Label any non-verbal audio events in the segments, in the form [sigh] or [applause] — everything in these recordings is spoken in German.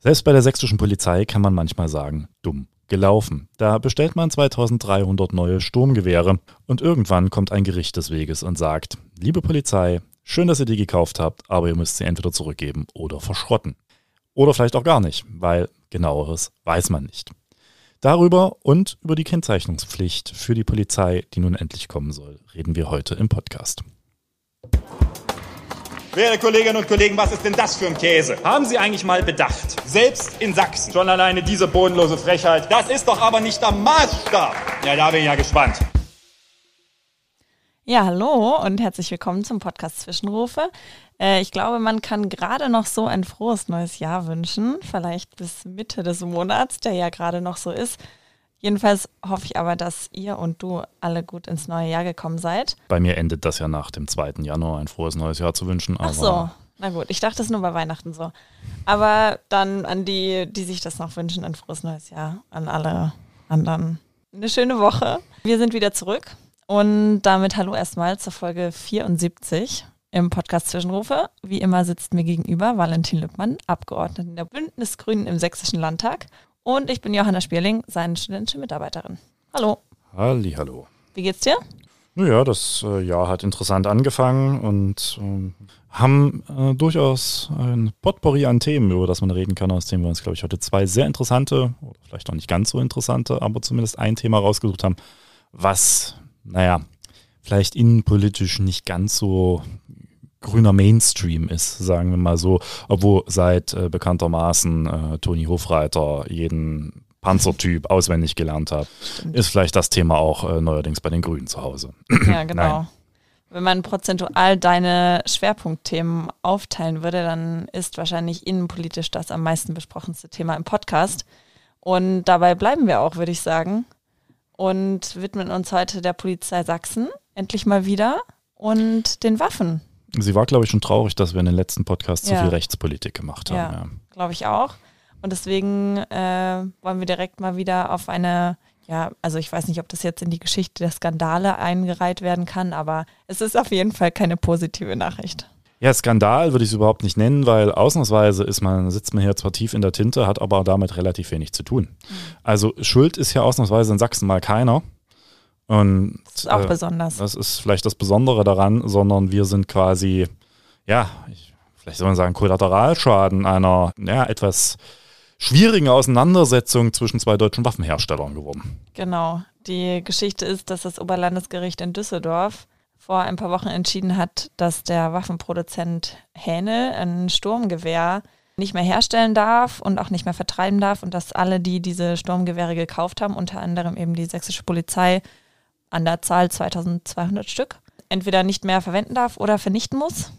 Selbst bei der sächsischen Polizei kann man manchmal sagen, dumm gelaufen. Da bestellt man 2300 neue Sturmgewehre und irgendwann kommt ein Gericht des Weges und sagt, liebe Polizei, schön, dass ihr die gekauft habt, aber ihr müsst sie entweder zurückgeben oder verschrotten. Oder vielleicht auch gar nicht, weil genaueres weiß man nicht. Darüber und über die Kennzeichnungspflicht für die Polizei, die nun endlich kommen soll, reden wir heute im Podcast. Werte Kolleginnen und Kollegen, was ist denn das für ein Käse? Haben Sie eigentlich mal bedacht? Selbst in Sachsen. Schon alleine diese bodenlose Frechheit. Das ist doch aber nicht der Maßstab. Ja, da bin ich ja gespannt. Ja, hallo und herzlich willkommen zum Podcast Zwischenrufe. Äh, ich glaube, man kann gerade noch so ein frohes neues Jahr wünschen, vielleicht bis Mitte des Monats, der ja gerade noch so ist. Jedenfalls hoffe ich aber, dass ihr und du alle gut ins neue Jahr gekommen seid. Bei mir endet das ja nach dem 2. Januar ein frohes neues Jahr zu wünschen. Ach so, na gut, ich dachte es nur bei Weihnachten so. Aber dann an die, die sich das noch wünschen, ein frohes neues Jahr. An alle anderen eine schöne Woche. Wir sind wieder zurück und damit hallo erstmal zur Folge 74 im Podcast Zwischenrufe. Wie immer sitzt mir gegenüber Valentin Lüppmann, Abgeordnete der Bündnisgrünen im Sächsischen Landtag und ich bin Johanna Spierling, seine studentische Mitarbeiterin. Hallo. Halli, hallo. Wie geht's dir? Naja, das äh, Jahr hat interessant angefangen und ähm, haben äh, durchaus ein Potpourri an Themen, über das man reden kann, aus dem wir uns, glaube ich, heute zwei sehr interessante, oder vielleicht auch nicht ganz so interessante, aber zumindest ein Thema rausgesucht haben, was, naja, vielleicht innenpolitisch nicht ganz so grüner Mainstream ist, sagen wir mal so, obwohl seit äh, bekanntermaßen äh, Toni Hofreiter jeden Panzertyp auswendig gelernt hat, ist vielleicht das Thema auch äh, neuerdings bei den Grünen zu Hause. Ja, [clears throat] genau. Nein. Wenn man prozentual deine Schwerpunktthemen aufteilen würde, dann ist wahrscheinlich innenpolitisch das am meisten besprochenste Thema im Podcast. Und dabei bleiben wir auch, würde ich sagen. Und widmen uns heute der Polizei Sachsen endlich mal wieder und den Waffen. Sie war, glaube ich, schon traurig, dass wir in den letzten Podcasts ja. so viel Rechtspolitik gemacht haben. Ja, ja. glaube ich auch. Und deswegen äh, wollen wir direkt mal wieder auf eine, ja, also ich weiß nicht, ob das jetzt in die Geschichte der Skandale eingereiht werden kann, aber es ist auf jeden Fall keine positive Nachricht. Ja, Skandal würde ich es überhaupt nicht nennen, weil ausnahmsweise ist man, sitzt man hier zwar tief in der Tinte, hat aber damit relativ wenig zu tun. Mhm. Also Schuld ist ja ausnahmsweise in Sachsen mal keiner. Und, das ist auch äh, besonders. Das ist vielleicht das Besondere daran, sondern wir sind quasi, ja, ich, vielleicht soll man sagen, Kollateralschaden einer ja, etwas schwierigen Auseinandersetzung zwischen zwei deutschen Waffenherstellern geworden. Genau. Die Geschichte ist, dass das Oberlandesgericht in Düsseldorf vor ein paar Wochen entschieden hat, dass der Waffenproduzent Hähne ein Sturmgewehr nicht mehr herstellen darf und auch nicht mehr vertreiben darf und dass alle, die diese Sturmgewehre gekauft haben, unter anderem eben die sächsische Polizei, an der Zahl 2200 Stück entweder nicht mehr verwenden darf oder vernichten muss.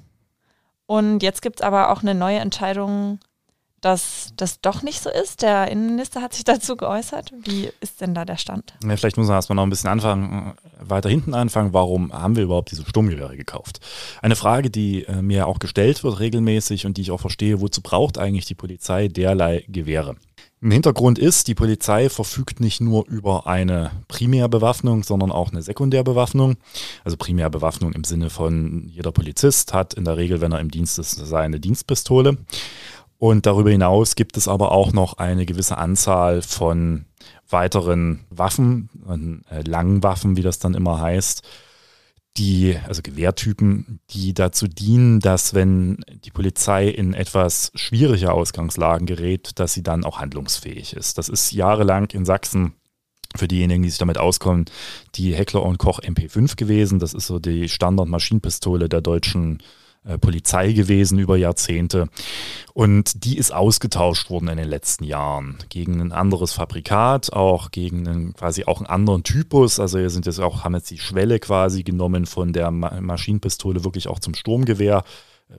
Und jetzt gibt es aber auch eine neue Entscheidung, dass das doch nicht so ist. Der Innenminister hat sich [laughs] dazu geäußert. Wie ist denn da der Stand? Ja, vielleicht muss man erstmal noch ein bisschen anfangen, weiter hinten anfangen. Warum haben wir überhaupt diese Sturmgewehre gekauft? Eine Frage, die äh, mir auch gestellt wird regelmäßig und die ich auch verstehe, wozu braucht eigentlich die Polizei derlei Gewehre? Im Hintergrund ist, die Polizei verfügt nicht nur über eine Primärbewaffnung, sondern auch eine Sekundärbewaffnung. Also Primärbewaffnung im Sinne von jeder Polizist hat in der Regel, wenn er im Dienst ist, seine Dienstpistole. Und darüber hinaus gibt es aber auch noch eine gewisse Anzahl von weiteren Waffen, äh, langen Waffen, wie das dann immer heißt, die, also Gewehrtypen, die dazu dienen, dass wenn die Polizei in etwas schwierige Ausgangslagen gerät, dass sie dann auch handlungsfähig ist. Das ist jahrelang in Sachsen für diejenigen, die sich damit auskommen, die Heckler und Koch MP5 gewesen. Das ist so die Standard-Maschinenpistole der deutschen Polizei gewesen über Jahrzehnte. Und die ist ausgetauscht worden in den letzten Jahren gegen ein anderes Fabrikat, auch gegen einen, quasi auch einen anderen Typus. Also wir sind jetzt auch, haben jetzt die Schwelle quasi genommen von der Maschinenpistole wirklich auch zum Sturmgewehr.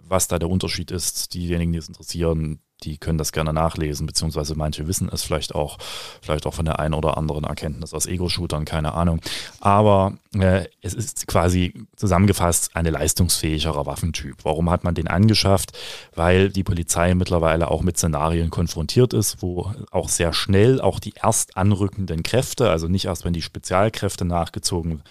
Was da der Unterschied ist, diejenigen, die es interessieren, die können das gerne nachlesen, beziehungsweise manche wissen es vielleicht auch, vielleicht auch von der einen oder anderen Erkenntnis aus Ego-Shootern, keine Ahnung. Aber äh, es ist quasi zusammengefasst eine leistungsfähigerer Waffentyp. Warum hat man den angeschafft? Weil die Polizei mittlerweile auch mit Szenarien konfrontiert ist, wo auch sehr schnell auch die erst anrückenden Kräfte, also nicht erst wenn die Spezialkräfte nachgezogen werden,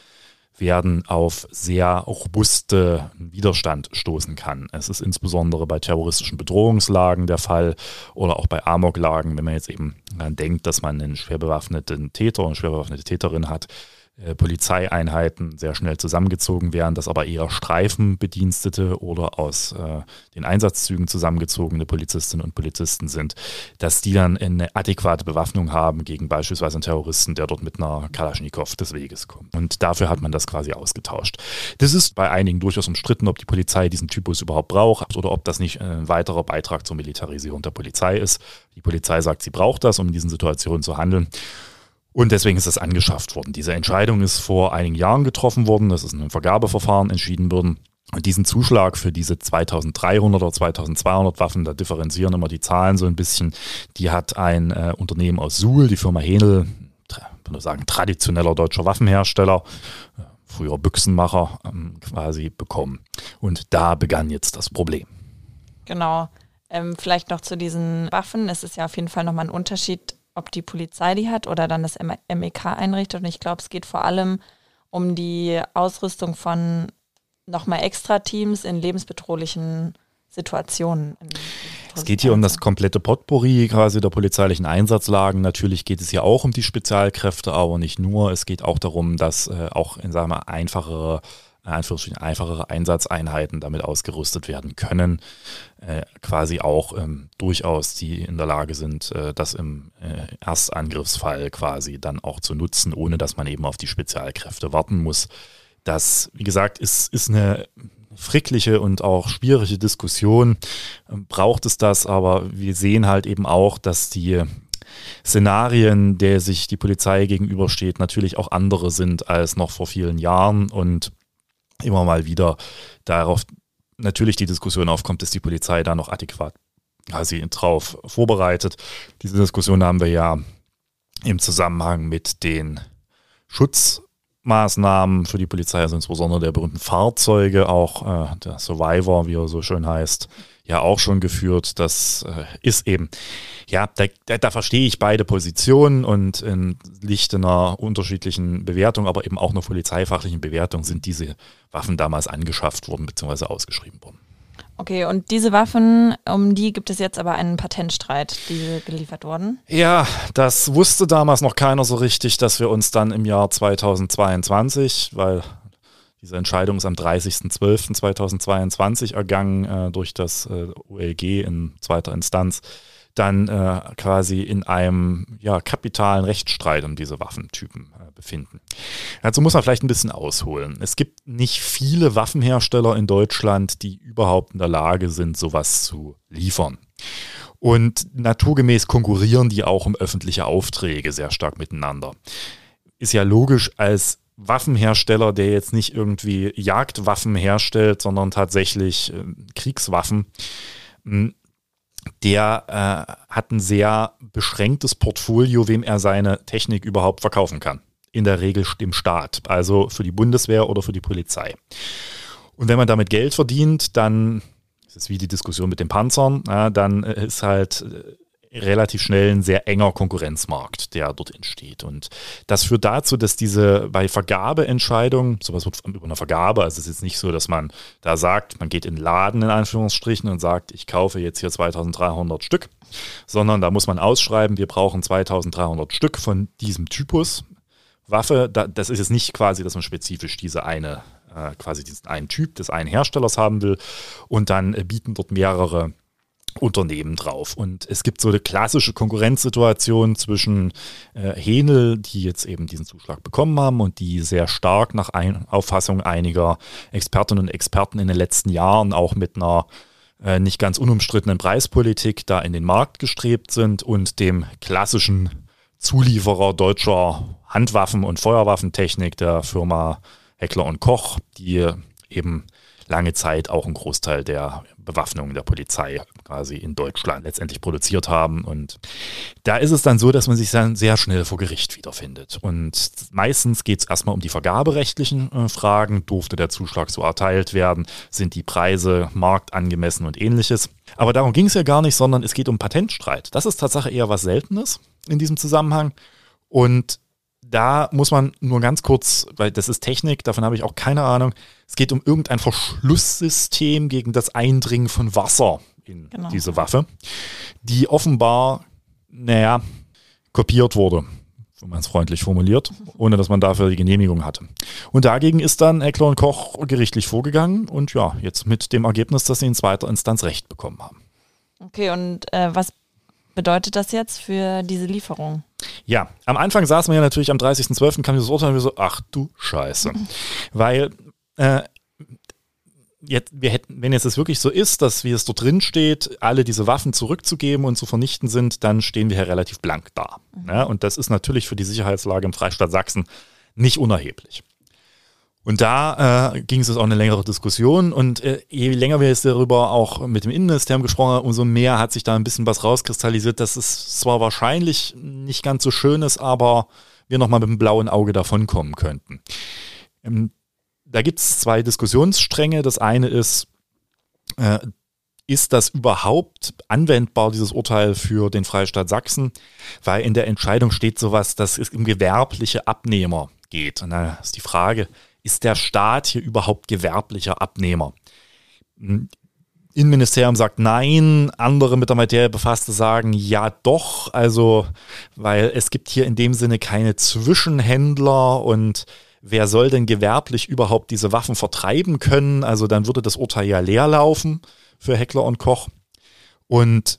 auf sehr robuste Widerstand stoßen kann. Es ist insbesondere bei terroristischen Bedrohungslagen der Fall oder auch bei Amoklagen, wenn man jetzt eben daran denkt, dass man einen schwer bewaffneten Täter und schwer bewaffnete Täterin hat, äh, Polizeieinheiten sehr schnell zusammengezogen werden, dass aber eher Streifenbedienstete oder aus äh, den Einsatzzügen zusammengezogene Polizistinnen und Polizisten sind, dass die dann eine adäquate Bewaffnung haben gegen beispielsweise einen Terroristen, der dort mit einer Kalaschnikow des Weges kommt. Und dafür hat man das quasi ausgetauscht. Das ist bei einigen durchaus umstritten, ob die Polizei diesen Typus überhaupt braucht oder ob das nicht ein weiterer Beitrag zur Militarisierung der Polizei ist. Die Polizei sagt, sie braucht das, um in diesen Situationen zu handeln. Und deswegen ist das angeschafft worden. Diese Entscheidung ist vor einigen Jahren getroffen worden. Das ist in einem Vergabeverfahren entschieden worden. Und diesen Zuschlag für diese 2300 oder 2200 Waffen, da differenzieren immer die Zahlen so ein bisschen, die hat ein äh, Unternehmen aus Suhl, die Firma Henel, würde sagen, traditioneller deutscher Waffenhersteller, äh, früher Büchsenmacher, ähm, quasi bekommen. Und da begann jetzt das Problem. Genau. Ähm, vielleicht noch zu diesen Waffen. Es ist ja auf jeden Fall nochmal ein Unterschied, ob die Polizei die hat oder dann das MEK einrichtet. Und ich glaube, es geht vor allem um die Ausrüstung von nochmal extra Teams in lebensbedrohlichen Situationen. Es geht hier um das komplette Potpourri quasi der polizeilichen Einsatzlagen. Natürlich geht es hier auch um die Spezialkräfte, aber nicht nur. Es geht auch darum, dass äh, auch in sagen wir, einfachere Anführungsstrichen einfachere Einsatzeinheiten damit ausgerüstet werden können, äh, quasi auch ähm, durchaus die in der Lage sind, äh, das im äh, Erstangriffsfall quasi dann auch zu nutzen, ohne dass man eben auf die Spezialkräfte warten muss. Das, wie gesagt, ist, ist eine frickliche und auch schwierige Diskussion. Ähm, braucht es das, aber wir sehen halt eben auch, dass die Szenarien, der sich die Polizei gegenübersteht, natürlich auch andere sind als noch vor vielen Jahren und immer mal wieder darauf natürlich die Diskussion aufkommt, ist die Polizei da noch adäquat quasi drauf vorbereitet. Diese Diskussion haben wir ja im Zusammenhang mit den Schutzmaßnahmen für die Polizei, also insbesondere der berühmten Fahrzeuge, auch äh, der Survivor, wie er so schön heißt, ja auch schon geführt. Das äh, ist eben, ja, da, da, da, verstehe ich beide Positionen und in Licht einer unterschiedlichen Bewertung, aber eben auch einer polizeifachlichen Bewertung sind diese Waffen damals angeschafft worden bzw. ausgeschrieben worden. Okay, und diese Waffen, um die gibt es jetzt aber einen Patentstreit, die geliefert wurden? Ja, das wusste damals noch keiner so richtig, dass wir uns dann im Jahr 2022, weil diese Entscheidung ist am 30.12.2022 ergangen äh, durch das äh, ULG in zweiter Instanz, dann äh, quasi in einem ja, kapitalen Rechtsstreit um diese Waffentypen äh, befinden. Dazu muss man vielleicht ein bisschen ausholen. Es gibt nicht viele Waffenhersteller in Deutschland, die überhaupt in der Lage sind, sowas zu liefern. Und naturgemäß konkurrieren die auch um öffentliche Aufträge sehr stark miteinander. Ist ja logisch, als Waffenhersteller, der jetzt nicht irgendwie Jagdwaffen herstellt, sondern tatsächlich äh, Kriegswaffen, hm, der äh, hat ein sehr beschränktes Portfolio, wem er seine Technik überhaupt verkaufen kann. In der Regel dem Staat, also für die Bundeswehr oder für die Polizei. Und wenn man damit Geld verdient, dann, das ist wie die Diskussion mit den Panzern, ja, dann äh, ist halt äh, relativ schnell ein sehr enger Konkurrenzmarkt, der dort entsteht. Und das führt dazu, dass diese bei Vergabeentscheidungen, sowas wird über eine Vergabe, also es ist jetzt nicht so, dass man da sagt, man geht in den Laden in Anführungsstrichen und sagt, ich kaufe jetzt hier 2300 Stück, sondern da muss man ausschreiben, wir brauchen 2300 Stück von diesem Typus Waffe. Das ist jetzt nicht quasi, dass man spezifisch diese eine, äh, quasi diesen einen Typ des einen Herstellers haben will und dann äh, bieten dort mehrere Unternehmen drauf. Und es gibt so eine klassische Konkurrenzsituation zwischen äh, Henel, die jetzt eben diesen Zuschlag bekommen haben und die sehr stark nach ein Auffassung einiger Expertinnen und Experten in den letzten Jahren auch mit einer äh, nicht ganz unumstrittenen Preispolitik da in den Markt gestrebt sind und dem klassischen Zulieferer deutscher Handwaffen- und Feuerwaffentechnik der Firma Heckler und Koch, die eben lange Zeit auch einen Großteil der Bewaffnung der Polizei quasi in Deutschland letztendlich produziert haben. Und da ist es dann so, dass man sich dann sehr schnell vor Gericht wiederfindet. Und meistens geht es erstmal um die vergaberechtlichen äh, Fragen. Durfte der Zuschlag so erteilt werden? Sind die Preise marktangemessen und ähnliches? Aber darum ging es ja gar nicht, sondern es geht um Patentstreit. Das ist tatsächlich eher was Seltenes in diesem Zusammenhang. Und da muss man nur ganz kurz, weil das ist Technik, davon habe ich auch keine Ahnung. Es geht um irgendein Verschlusssystem gegen das Eindringen von Wasser in genau. diese Waffe, die offenbar, naja, kopiert wurde, wenn man es freundlich formuliert, ohne dass man dafür die Genehmigung hatte. Und dagegen ist dann Eckler und Koch gerichtlich vorgegangen und ja, jetzt mit dem Ergebnis, dass sie in zweiter Instanz Recht bekommen haben. Okay, und äh, was bedeutet das jetzt für diese Lieferung? Ja, am Anfang saßen wir ja natürlich am 30.12. kam dieses Urteil und wir so, ach du Scheiße. Weil äh, jetzt, wir hätten, wenn jetzt es wirklich so ist, dass wie es dort drin steht, alle diese Waffen zurückzugeben und zu vernichten sind, dann stehen wir hier relativ blank da. Mhm. Ja, und das ist natürlich für die Sicherheitslage im Freistaat Sachsen nicht unerheblich. Und da äh, ging es auch eine längere Diskussion und äh, je länger wir jetzt darüber auch mit dem Innenministerium gesprochen haben, umso mehr hat sich da ein bisschen was rauskristallisiert, dass es zwar wahrscheinlich nicht ganz so schön ist, aber wir nochmal mit dem blauen Auge davonkommen könnten. Ähm, da gibt es zwei Diskussionsstränge. Das eine ist, äh, ist das überhaupt anwendbar, dieses Urteil für den Freistaat Sachsen? Weil in der Entscheidung steht sowas, dass es um gewerbliche Abnehmer geht. Und da ist die Frage, ist der Staat hier überhaupt gewerblicher Abnehmer? Hm, Innenministerium sagt nein, andere mit der Materie befasste sagen ja doch, also weil es gibt hier in dem Sinne keine Zwischenhändler und wer soll denn gewerblich überhaupt diese Waffen vertreiben können? Also dann würde das Urteil ja leer laufen für Heckler und Koch. Und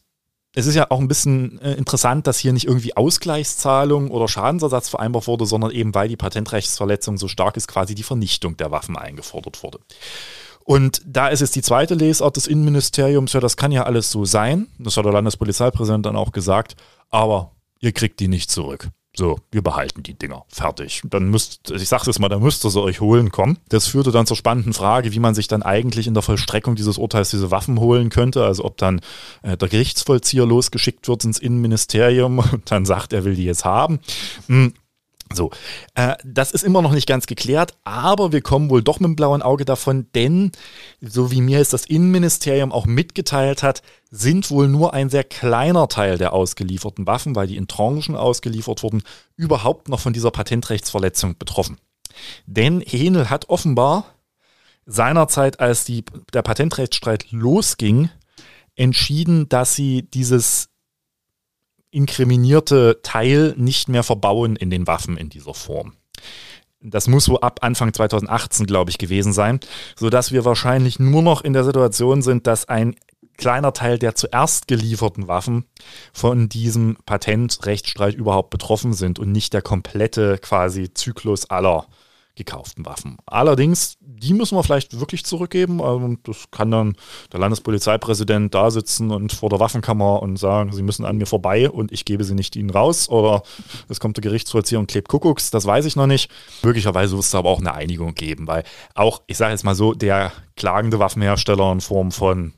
es ist ja auch ein bisschen äh, interessant, dass hier nicht irgendwie Ausgleichszahlung oder Schadensersatz vereinbart wurde, sondern eben weil die Patentrechtsverletzung so stark ist, quasi die Vernichtung der Waffen eingefordert wurde. Und da ist es die zweite Lesart des Innenministeriums, ja, das kann ja alles so sein. Das hat der Landespolizeipräsident dann auch gesagt, aber ihr kriegt die nicht zurück. So, wir behalten die Dinger. Fertig. Dann müsst, ich sag's jetzt mal, dann müsst ihr sie euch holen kommen. Das führte dann zur spannenden Frage, wie man sich dann eigentlich in der Vollstreckung dieses Urteils diese Waffen holen könnte. Also ob dann äh, der Gerichtsvollzieher losgeschickt wird ins Innenministerium [laughs] und dann sagt, er will die jetzt haben. Hm. So, äh, das ist immer noch nicht ganz geklärt, aber wir kommen wohl doch mit dem blauen Auge davon, denn so wie mir es das Innenministerium auch mitgeteilt hat, sind wohl nur ein sehr kleiner Teil der ausgelieferten Waffen, weil die in Tranchen ausgeliefert wurden, überhaupt noch von dieser Patentrechtsverletzung betroffen. Denn Henel hat offenbar seinerzeit, als die, der Patentrechtsstreit losging, entschieden, dass sie dieses inkriminierte Teil nicht mehr verbauen in den Waffen in dieser Form. Das muss so ab Anfang 2018, glaube ich, gewesen sein, sodass wir wahrscheinlich nur noch in der Situation sind, dass ein kleiner Teil der zuerst gelieferten Waffen von diesem Patentrechtsstreit überhaupt betroffen sind und nicht der komplette quasi Zyklus aller gekauften Waffen. Allerdings, die müssen wir vielleicht wirklich zurückgeben. Also das kann dann der Landespolizeipräsident da sitzen und vor der Waffenkammer und sagen, sie müssen an mir vorbei und ich gebe sie nicht ihnen raus. Oder es kommt der Gerichtsvollzieher und klebt Kuckucks, das weiß ich noch nicht. Möglicherweise wird es aber auch eine Einigung geben, weil auch, ich sage jetzt mal so, der klagende Waffenhersteller in Form von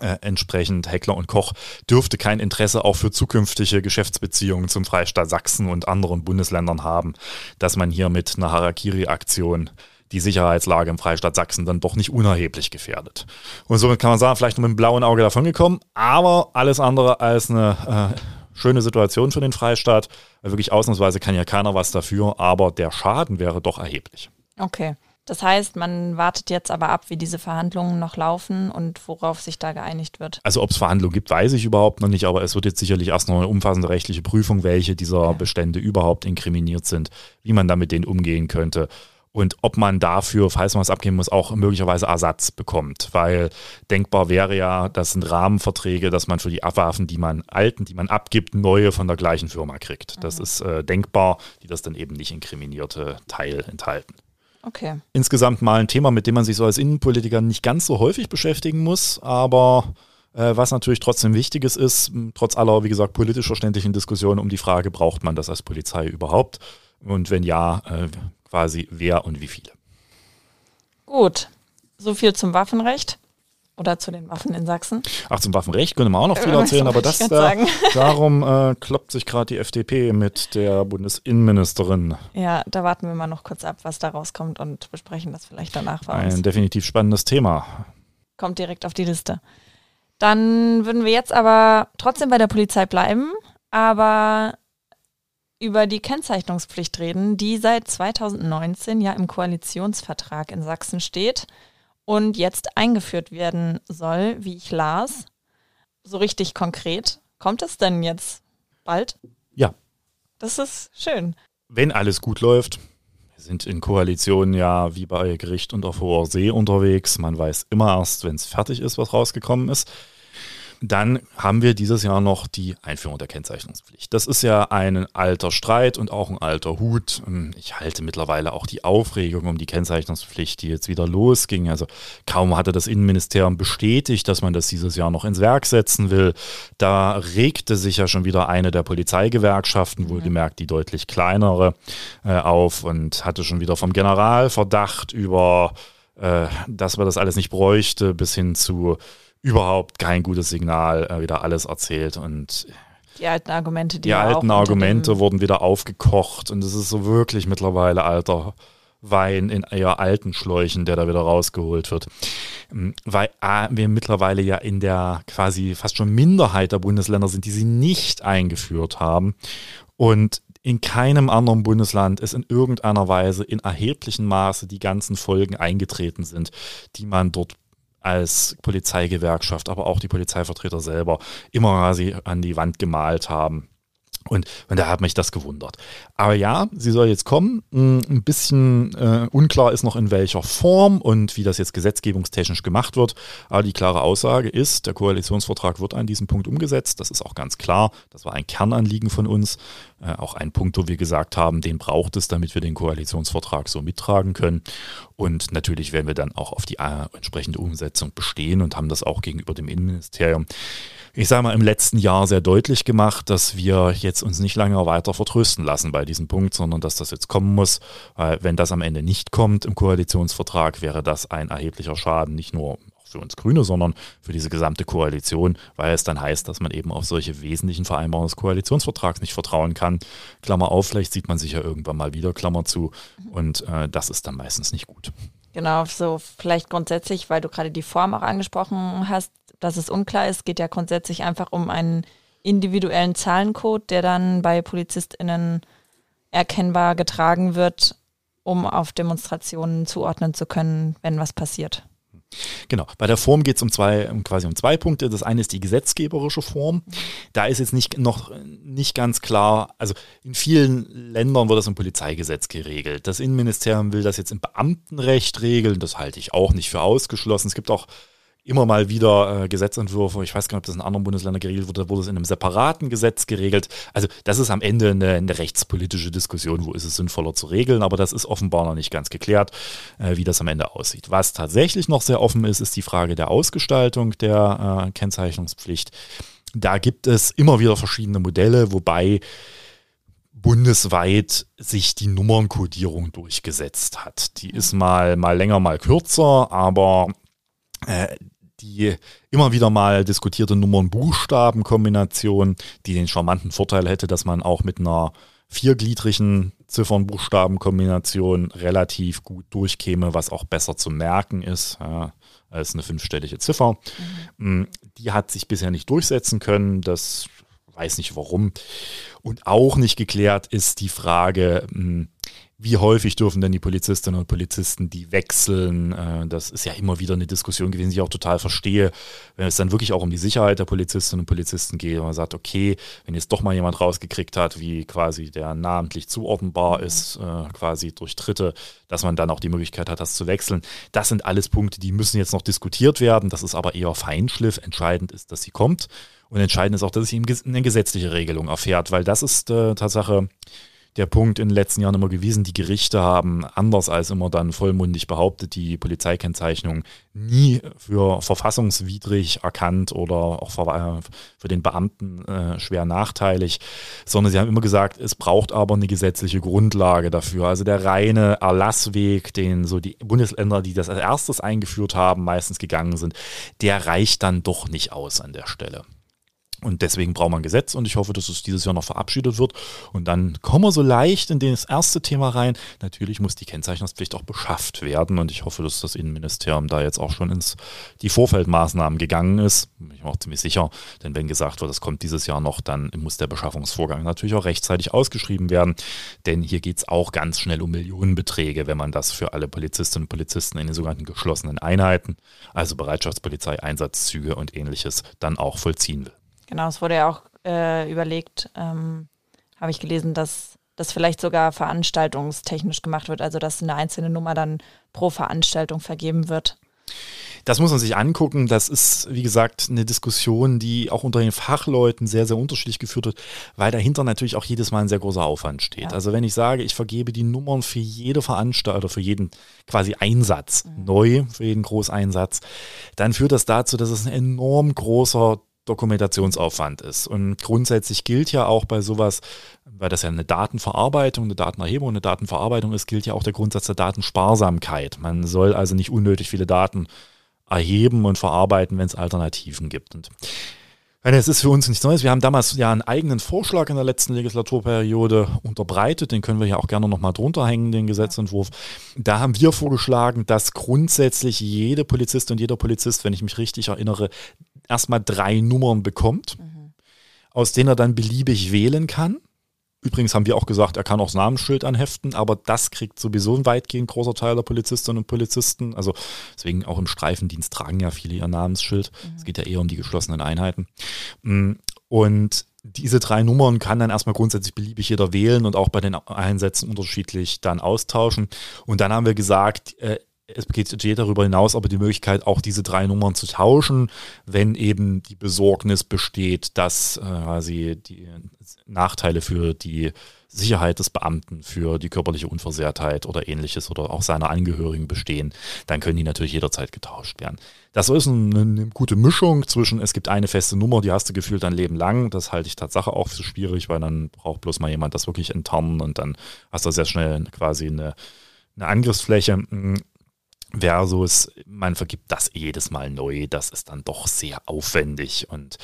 äh, entsprechend Heckler und Koch dürfte kein Interesse auch für zukünftige Geschäftsbeziehungen zum Freistaat Sachsen und anderen Bundesländern haben, dass man hier mit einer Harakiri-Aktion die Sicherheitslage im Freistaat Sachsen dann doch nicht unerheblich gefährdet. Und somit kann man sagen, vielleicht nur mit dem blauen Auge davongekommen, aber alles andere als eine äh, schöne Situation für den Freistaat. Wirklich ausnahmsweise kann ja keiner was dafür, aber der Schaden wäre doch erheblich. Okay. Das heißt, man wartet jetzt aber ab, wie diese Verhandlungen noch laufen und worauf sich da geeinigt wird. Also ob es Verhandlungen gibt, weiß ich überhaupt noch nicht, aber es wird jetzt sicherlich erst noch eine umfassende rechtliche Prüfung, welche dieser. Bestände überhaupt inkriminiert sind, wie man damit denen umgehen könnte und ob man dafür, falls man es abgeben muss, auch möglicherweise Ersatz bekommt. Weil denkbar wäre ja, das sind Rahmenverträge, dass man für die Abwaffen, die man alten, die man abgibt, neue von der gleichen Firma kriegt. Das mhm. ist äh, denkbar, die das dann eben nicht inkriminierte Teil enthalten. Okay. Insgesamt mal ein Thema, mit dem man sich so als Innenpolitiker nicht ganz so häufig beschäftigen muss, aber äh, was natürlich trotzdem Wichtiges ist, trotz aller, wie gesagt, politisch verständlichen Diskussionen um die Frage, braucht man das als Polizei überhaupt? Und wenn ja, äh, quasi wer und wie viele? Gut, so viel zum Waffenrecht. Oder zu den Waffen in Sachsen? Ach, zum Waffenrecht könnte man auch noch viel erzählen, aber das da, [laughs] darum äh, kloppt sich gerade die FDP mit der Bundesinnenministerin. Ja, da warten wir mal noch kurz ab, was da rauskommt und besprechen das vielleicht danach bei uns. Ein definitiv spannendes Thema. Kommt direkt auf die Liste. Dann würden wir jetzt aber trotzdem bei der Polizei bleiben, aber über die Kennzeichnungspflicht reden, die seit 2019 ja im Koalitionsvertrag in Sachsen steht und jetzt eingeführt werden soll, wie ich las. So richtig konkret. Kommt es denn jetzt bald? Ja. Das ist schön. Wenn alles gut läuft, wir sind in Koalitionen ja wie bei Gericht und auf hoher See unterwegs. Man weiß immer erst, wenn es fertig ist, was rausgekommen ist. Dann haben wir dieses Jahr noch die Einführung der Kennzeichnungspflicht. Das ist ja ein alter Streit und auch ein alter Hut. Ähm, ich halte mittlerweile auch die Aufregung um die Kennzeichnungspflicht, die jetzt wieder losging. Also kaum hatte das Innenministerium bestätigt, dass man das dieses Jahr noch ins Werk setzen will. Da regte sich ja schon wieder eine der Polizeigewerkschaften, wohlgemerkt die deutlich kleinere, äh, auf und hatte schon wieder vom General Verdacht über, äh, dass man das alles nicht bräuchte, bis hin zu überhaupt kein gutes Signal, äh, wieder alles erzählt und die alten Argumente, die, die alten Argumente wurden wieder aufgekocht und es ist so wirklich mittlerweile alter Wein in eher alten Schläuchen, der da wieder rausgeholt wird. Ähm, weil A, wir mittlerweile ja in der quasi fast schon Minderheit der Bundesländer sind, die sie nicht eingeführt haben. Und in keinem anderen Bundesland ist in irgendeiner Weise in erheblichem Maße die ganzen Folgen eingetreten sind, die man dort als Polizeigewerkschaft, aber auch die Polizeivertreter selber immer quasi an die Wand gemalt haben. Und, und da hat mich das gewundert. Aber ja, sie soll jetzt kommen. Mm, ein bisschen äh, unklar ist noch in welcher Form und wie das jetzt gesetzgebungstechnisch gemacht wird. Aber die klare Aussage ist, der Koalitionsvertrag wird an diesem Punkt umgesetzt. Das ist auch ganz klar. Das war ein Kernanliegen von uns. Äh, auch ein Punkt, wo wir gesagt haben, den braucht es, damit wir den Koalitionsvertrag so mittragen können. Und natürlich werden wir dann auch auf die äh, entsprechende Umsetzung bestehen und haben das auch gegenüber dem Innenministerium ich sage mal, im letzten Jahr sehr deutlich gemacht, dass wir jetzt uns nicht lange weiter vertrösten lassen bei diesem Punkt, sondern dass das jetzt kommen muss. Weil wenn das am Ende nicht kommt im Koalitionsvertrag, wäre das ein erheblicher Schaden, nicht nur für uns Grüne, sondern für diese gesamte Koalition, weil es dann heißt, dass man eben auf solche wesentlichen Vereinbarungen des Koalitionsvertrags nicht vertrauen kann. Klammer auf, vielleicht sieht man sich ja irgendwann mal wieder, Klammer zu. Und äh, das ist dann meistens nicht gut. Genau, so vielleicht grundsätzlich, weil du gerade die Form auch angesprochen hast, dass es unklar ist, geht ja grundsätzlich einfach um einen individuellen Zahlencode, der dann bei PolizistInnen erkennbar getragen wird, um auf Demonstrationen zuordnen zu können, wenn was passiert. Genau. Bei der Form geht es um zwei, quasi um zwei Punkte. Das eine ist die gesetzgeberische Form. Da ist jetzt nicht, noch nicht ganz klar, also in vielen Ländern wird das im Polizeigesetz geregelt. Das Innenministerium will das jetzt im Beamtenrecht regeln. Das halte ich auch nicht für ausgeschlossen. Es gibt auch immer mal wieder äh, Gesetzentwürfe, ich weiß gar nicht, ob das in anderen Bundesländern geregelt wurde, wurde es in einem separaten Gesetz geregelt. Also das ist am Ende eine, eine, rechtspolitische Diskussion, wo ist es sinnvoller zu regeln, aber das ist offenbar noch nicht ganz geklärt, äh, wie das am Ende aussieht. Was tatsächlich noch sehr offen ist, ist die Frage der Ausgestaltung der äh, Kennzeichnungspflicht. Da gibt es immer wieder verschiedene Modelle, wobei bundesweit sich die Nummernkodierung durchgesetzt hat. Die ist mal, mal länger, mal kürzer, aber äh, die immer wieder mal diskutierte Nummern-Buchstaben-Kombination, die den charmanten Vorteil hätte, dass man auch mit einer viergliedrigen Ziffern-Buchstaben-Kombination relativ gut durchkäme, was auch besser zu merken ist ja, als eine fünfstellige Ziffer. Mhm. Mm, die hat sich bisher nicht durchsetzen können. Das weiß nicht warum. Und auch nicht geklärt ist die Frage, mm, wie häufig dürfen denn die Polizistinnen und Polizisten die wechseln? Äh, das ist ja immer wieder eine Diskussion gewesen, die ich auch total verstehe. Wenn es dann wirklich auch um die Sicherheit der Polizistinnen und Polizisten geht und man sagt, okay, wenn jetzt doch mal jemand rausgekriegt hat, wie quasi der namentlich zuordnenbar mhm. ist, äh, quasi durch Dritte, dass man dann auch die Möglichkeit hat, das zu wechseln. Das sind alles Punkte, die müssen jetzt noch diskutiert werden. Das ist aber eher Feinschliff. Entscheidend ist, dass sie kommt. Und entscheidend ist auch, dass sie eine gesetzliche Regelung erfährt, weil das ist äh, Tatsache der Punkt in den letzten Jahren immer gewesen, die Gerichte haben anders als immer dann vollmundig behauptet, die Polizeikennzeichnung nie für verfassungswidrig erkannt oder auch für, äh, für den Beamten äh, schwer nachteilig, sondern sie haben immer gesagt, es braucht aber eine gesetzliche Grundlage dafür. Also der reine Erlassweg, den so die Bundesländer, die das als erstes eingeführt haben, meistens gegangen sind, der reicht dann doch nicht aus an der Stelle. Und deswegen braucht man ein Gesetz und ich hoffe, dass es dieses Jahr noch verabschiedet wird. Und dann kommen wir so leicht in das erste Thema rein. Natürlich muss die Kennzeichnungspflicht auch beschafft werden und ich hoffe, dass das Innenministerium da jetzt auch schon ins die Vorfeldmaßnahmen gegangen ist. Bin ich mir auch ziemlich sicher, denn wenn gesagt wird, das kommt dieses Jahr noch, dann muss der Beschaffungsvorgang natürlich auch rechtzeitig ausgeschrieben werden. Denn hier geht es auch ganz schnell um Millionenbeträge, wenn man das für alle Polizistinnen und Polizisten in den sogenannten geschlossenen Einheiten, also Bereitschaftspolizei, Einsatzzüge und ähnliches, dann auch vollziehen will. Genau, es wurde ja auch äh, überlegt, ähm, habe ich gelesen, dass das vielleicht sogar veranstaltungstechnisch gemacht wird, also dass eine einzelne Nummer dann pro Veranstaltung vergeben wird. Das muss man sich angucken. Das ist, wie gesagt, eine Diskussion, die auch unter den Fachleuten sehr, sehr unterschiedlich geführt wird, weil dahinter natürlich auch jedes Mal ein sehr großer Aufwand steht. Ja. Also wenn ich sage, ich vergebe die Nummern für jede Veranstaltung oder für jeden quasi Einsatz mhm. neu, für jeden Großeinsatz, dann führt das dazu, dass es ein enorm großer Dokumentationsaufwand ist. Und grundsätzlich gilt ja auch bei sowas, weil das ja eine Datenverarbeitung, eine Datenerhebung, eine Datenverarbeitung ist, gilt ja auch der Grundsatz der Datensparsamkeit. Man soll also nicht unnötig viele Daten erheben und verarbeiten, wenn es Alternativen gibt. Und es ist für uns nichts Neues. Wir haben damals ja einen eigenen Vorschlag in der letzten Legislaturperiode unterbreitet. Den können wir ja auch gerne nochmal drunter hängen, den Gesetzentwurf. Da haben wir vorgeschlagen, dass grundsätzlich jede Polizistin und jeder Polizist, wenn ich mich richtig erinnere, erstmal drei Nummern bekommt, mhm. aus denen er dann beliebig wählen kann. Übrigens haben wir auch gesagt, er kann auch das Namensschild anheften, aber das kriegt sowieso ein weitgehend großer Teil der Polizistinnen und Polizisten. Also deswegen auch im Streifendienst tragen ja viele ihr Namensschild. Mhm. Es geht ja eher um die geschlossenen Einheiten. Mm, und diese drei Nummern kann dann erstmal grundsätzlich beliebig jeder wählen und auch bei den Einsätzen unterschiedlich dann austauschen. Und dann haben wir gesagt, äh, es geht darüber hinaus aber die Möglichkeit, auch diese drei Nummern zu tauschen, wenn eben die Besorgnis besteht, dass äh, quasi die Nachteile für die Sicherheit des Beamten, für die körperliche Unversehrtheit oder ähnliches oder auch seiner Angehörigen bestehen, dann können die natürlich jederzeit getauscht werden. Das ist eine, eine gute Mischung zwischen, es gibt eine feste Nummer, die hast du gefühlt dein Leben lang. Das halte ich Tatsache auch für schwierig, weil dann braucht bloß mal jemand das wirklich enttarnen und dann hast du sehr schnell quasi eine, eine Angriffsfläche versus man vergibt das jedes Mal neu. Das ist dann doch sehr aufwendig und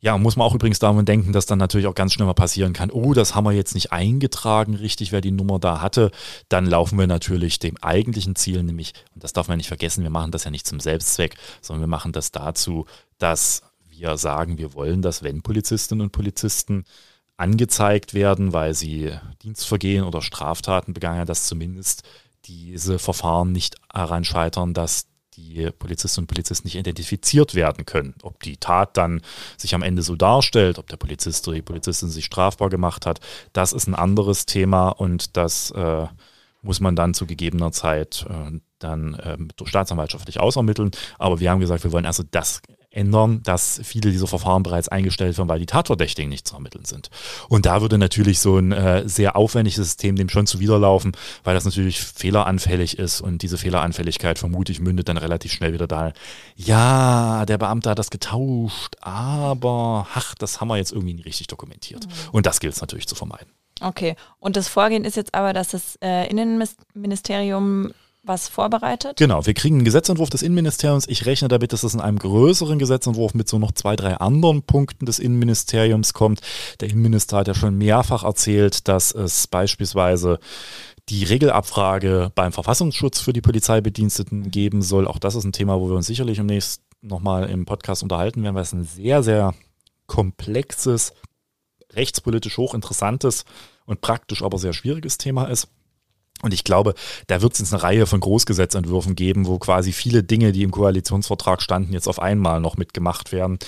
ja, muss man auch übrigens daran denken, dass dann natürlich auch ganz schnell mal passieren kann, oh, das haben wir jetzt nicht eingetragen, richtig, wer die Nummer da hatte. Dann laufen wir natürlich dem eigentlichen Ziel, nämlich, und das darf man nicht vergessen, wir machen das ja nicht zum Selbstzweck, sondern wir machen das dazu, dass wir sagen, wir wollen, dass wenn Polizistinnen und Polizisten angezeigt werden, weil sie Dienstvergehen oder Straftaten begangen haben, dass zumindest diese Verfahren nicht daran scheitern, dass die Polizistinnen und Polizisten nicht identifiziert werden können. Ob die Tat dann sich am Ende so darstellt, ob der Polizist oder die Polizistin sich strafbar gemacht hat, das ist ein anderes Thema und das äh, muss man dann zu gegebener Zeit äh, dann äh, staatsanwaltschaftlich ausermitteln. Aber wir haben gesagt, wir wollen also das ändern, dass viele dieser Verfahren bereits eingestellt werden, weil die Tatverdächtigen nicht zu ermitteln sind. Und da würde natürlich so ein äh, sehr aufwendiges System dem schon zuwiderlaufen, weil das natürlich fehleranfällig ist und diese Fehleranfälligkeit vermutlich mündet dann relativ schnell wieder da. Ja, der Beamte hat das getauscht, aber ach, das haben wir jetzt irgendwie nicht richtig dokumentiert. Mhm. Und das gilt es natürlich zu vermeiden. Okay, und das Vorgehen ist jetzt aber, dass das äh, Innenministerium was vorbereitet? Genau, wir kriegen einen Gesetzentwurf des Innenministeriums. Ich rechne damit, dass es in einem größeren Gesetzentwurf mit so noch zwei, drei anderen Punkten des Innenministeriums kommt. Der Innenminister hat ja schon mehrfach erzählt, dass es beispielsweise die Regelabfrage beim Verfassungsschutz für die Polizeibediensteten geben soll. Auch das ist ein Thema, wo wir uns sicherlich demnächst nochmal im Podcast unterhalten werden, weil es ein sehr, sehr komplexes, rechtspolitisch hochinteressantes und praktisch aber sehr schwieriges Thema ist. Und ich glaube, da wird es jetzt eine Reihe von Großgesetzentwürfen geben, wo quasi viele Dinge, die im Koalitionsvertrag standen, jetzt auf einmal noch mitgemacht werden.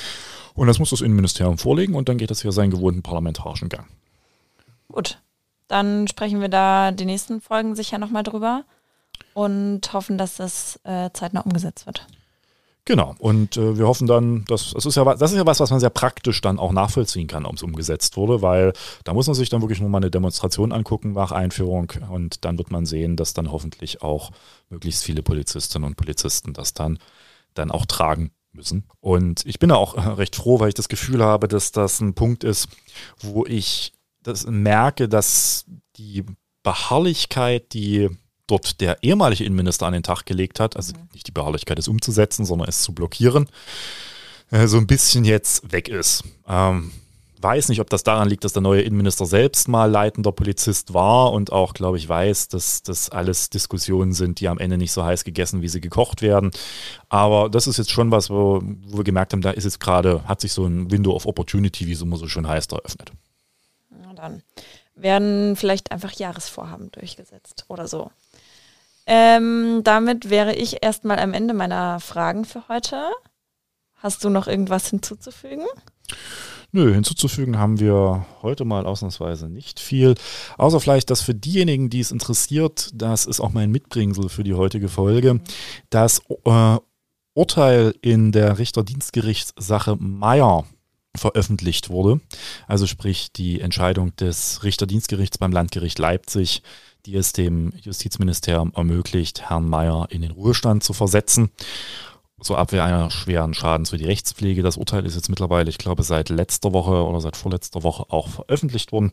Und das muss das Innenministerium vorlegen und dann geht das hier seinen gewohnten parlamentarischen Gang. Gut, dann sprechen wir da die nächsten Folgen sicher nochmal drüber und hoffen, dass das äh, zeitnah umgesetzt wird. Genau. Und äh, wir hoffen dann, dass das ist ja das ist ja was, was man sehr praktisch dann auch nachvollziehen kann, ob es umgesetzt wurde, weil da muss man sich dann wirklich nur mal eine Demonstration angucken nach Einführung und dann wird man sehen, dass dann hoffentlich auch möglichst viele Polizistinnen und Polizisten das dann dann auch tragen müssen. Und ich bin da auch recht froh, weil ich das Gefühl habe, dass das ein Punkt ist, wo ich das merke, dass die Beharrlichkeit, die dort der ehemalige Innenminister an den Tag gelegt hat, also mhm. nicht die Beharrlichkeit, es umzusetzen, sondern es zu blockieren, äh, so ein bisschen jetzt weg ist. Ähm, weiß nicht, ob das daran liegt, dass der neue Innenminister selbst mal leitender Polizist war und auch, glaube ich, weiß, dass das alles Diskussionen sind, die am Ende nicht so heiß gegessen, wie sie gekocht werden. Aber das ist jetzt schon was, wo, wo wir gemerkt haben, da ist jetzt gerade, hat sich so ein Window of Opportunity, wie es immer so schön heißt, eröffnet. Na dann werden vielleicht einfach Jahresvorhaben durchgesetzt oder so. Ähm, damit wäre ich erstmal am Ende meiner Fragen für heute. Hast du noch irgendwas hinzuzufügen? Nö, hinzuzufügen haben wir heute mal ausnahmsweise nicht viel. Außer vielleicht, dass für diejenigen, die es interessiert, das ist auch mein Mitbringsel für die heutige Folge, das äh, Urteil in der Richterdienstgerichtssache Meyer veröffentlicht wurde. Also sprich die Entscheidung des Richterdienstgerichts beim Landgericht Leipzig, die es dem Justizministerium ermöglicht, Herrn Meyer in den Ruhestand zu versetzen zur Abwehr einer schweren Schadens für die Rechtspflege. Das Urteil ist jetzt mittlerweile, ich glaube, seit letzter Woche oder seit vorletzter Woche auch veröffentlicht worden.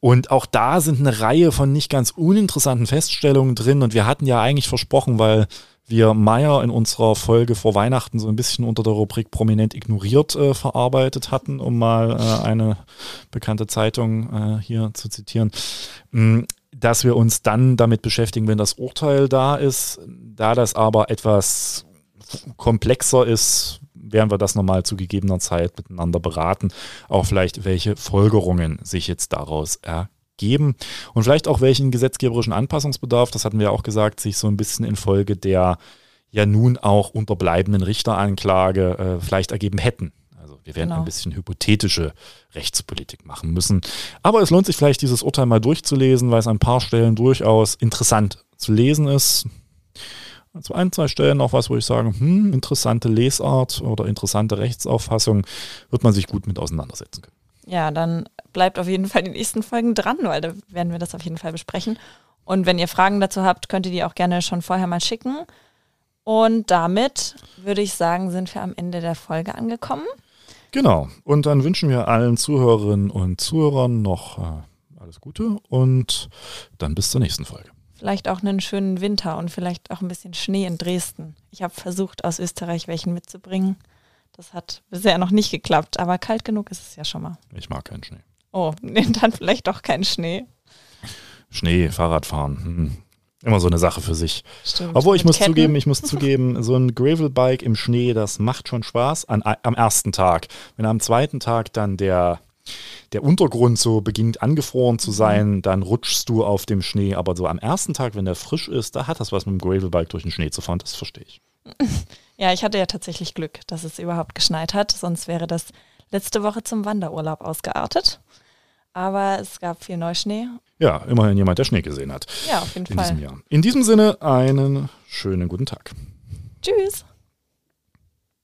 Und auch da sind eine Reihe von nicht ganz uninteressanten Feststellungen drin. Und wir hatten ja eigentlich versprochen, weil wir Meyer in unserer Folge vor Weihnachten so ein bisschen unter der Rubrik prominent ignoriert äh, verarbeitet hatten, um mal äh, eine bekannte Zeitung äh, hier zu zitieren, mm, dass wir uns dann damit beschäftigen, wenn das Urteil da ist. Da das aber etwas komplexer ist, werden wir das nochmal zu gegebener Zeit miteinander beraten. Auch vielleicht, welche Folgerungen sich jetzt daraus ergeben und vielleicht auch welchen gesetzgeberischen Anpassungsbedarf, das hatten wir auch gesagt, sich so ein bisschen infolge der ja nun auch unterbleibenden Richteranklage äh, vielleicht ergeben hätten. Also wir werden genau. ein bisschen hypothetische Rechtspolitik machen müssen. Aber es lohnt sich vielleicht, dieses Urteil mal durchzulesen, weil es an ein paar Stellen durchaus interessant zu lesen ist zu ein, zwei Stellen noch was, wo ich sage, hm, interessante Lesart oder interessante Rechtsauffassung, wird man sich gut mit auseinandersetzen können. Ja, dann bleibt auf jeden Fall die nächsten Folgen dran, weil da werden wir das auf jeden Fall besprechen. Und wenn ihr Fragen dazu habt, könnt ihr die auch gerne schon vorher mal schicken. Und damit würde ich sagen, sind wir am Ende der Folge angekommen. Genau. Und dann wünschen wir allen Zuhörerinnen und Zuhörern noch äh, alles Gute und dann bis zur nächsten Folge vielleicht auch einen schönen Winter und vielleicht auch ein bisschen Schnee in Dresden. Ich habe versucht, aus Österreich welchen mitzubringen. Das hat bisher noch nicht geklappt, aber kalt genug ist es ja schon mal. Ich mag keinen Schnee. Oh, nee, [laughs] dann vielleicht doch keinen Schnee. Schnee, Fahrradfahren. Hm. Immer so eine Sache für sich. Stimmt. Obwohl ich muss Ketten. zugeben, ich muss [laughs] zugeben, so ein Gravelbike im Schnee, das macht schon Spaß an, am ersten Tag. Wenn am zweiten Tag dann der der Untergrund so beginnt angefroren zu mhm. sein, dann rutschst du auf dem Schnee. Aber so am ersten Tag, wenn der frisch ist, da hat das was mit dem Gravelbike durch den Schnee zu fahren. Das verstehe ich. [laughs] Ja, ich hatte ja tatsächlich Glück, dass es überhaupt geschneit hat. Sonst wäre das letzte Woche zum Wanderurlaub ausgeartet. Aber es gab viel Neuschnee. Ja, immerhin jemand, der Schnee gesehen hat. Ja, auf jeden in Fall. Diesem Jahr. In diesem Sinne, einen schönen guten Tag. Tschüss.